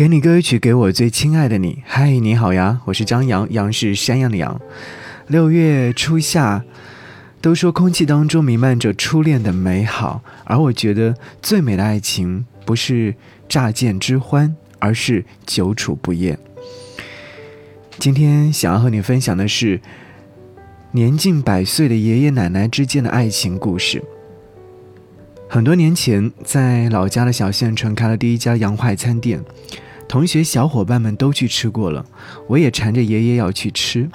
给你歌曲，给我最亲爱的你。嗨，你好呀，我是张扬，杨是山羊的羊。六月初夏，都说空气当中弥漫着初恋的美好，而我觉得最美的爱情不是乍见之欢，而是久处不厌。今天想要和你分享的是年近百岁的爷爷奶奶之间的爱情故事。很多年前，在老家的小县城开了第一家洋快餐店。同学、小伙伴们都去吃过了，我也缠着爷爷要去吃。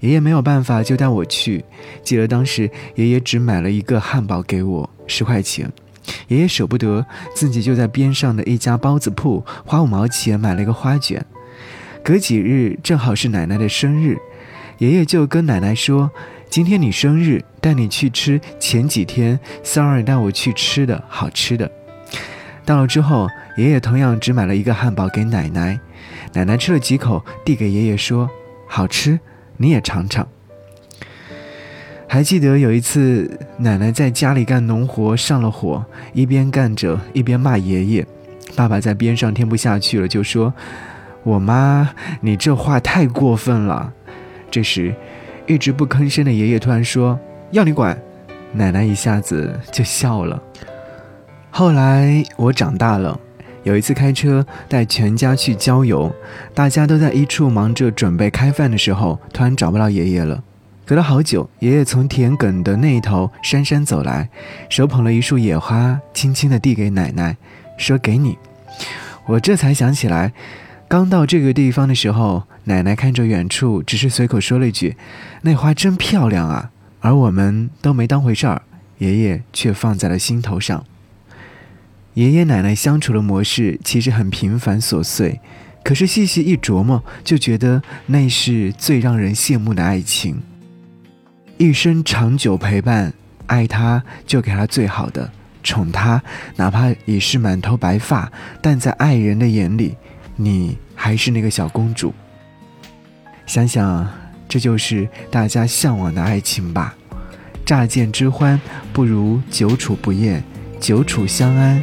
爷爷没有办法，就带我去。记得当时爷爷只买了一个汉堡给我，十块钱。爷爷舍不得，自己就在边上的一家包子铺花五毛钱买了一个花卷。隔几日正好是奶奶的生日，爷爷就跟奶奶说：“今天你生日，带你去吃前几天三儿带我去吃的好吃的。”到了之后。爷爷同样只买了一个汉堡给奶奶，奶奶吃了几口，递给爷爷说：“好吃，你也尝尝。”还记得有一次，奶奶在家里干农活上了火，一边干着一边骂爷爷。爸爸在边上听不下去了，就说：“我妈，你这话太过分了。”这时，一直不吭声的爷爷突然说：“要你管！”奶奶一下子就笑了。后来我长大了。有一次开车带全家去郊游，大家都在一处忙着准备开饭的时候，突然找不到爷爷了。隔了好久，爷爷从田埂的那一头姗姗走来，手捧了一束野花，轻轻地递给奶奶，说：“给你。”我这才想起来，刚到这个地方的时候，奶奶看着远处，只是随口说了一句：“那花真漂亮啊。”而我们都没当回事儿，爷爷却放在了心头上。爷爷奶奶相处的模式其实很平凡琐碎，可是细细一琢磨，就觉得那是最让人羡慕的爱情。一生长久陪伴，爱他就给他最好的，宠他，哪怕已是满头白发，但在爱人的眼里，你还是那个小公主。想想，这就是大家向往的爱情吧。乍见之欢，不如久处不厌，久处相安。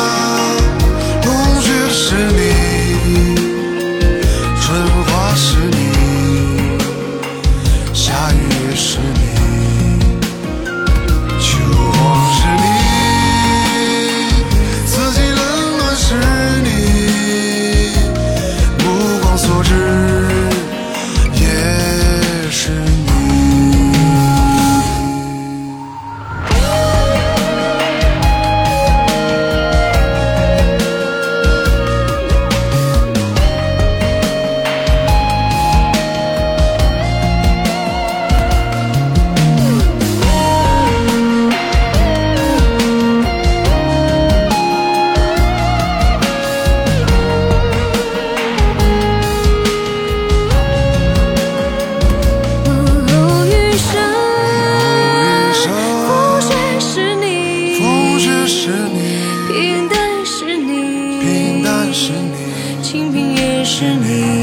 是清贫也是你。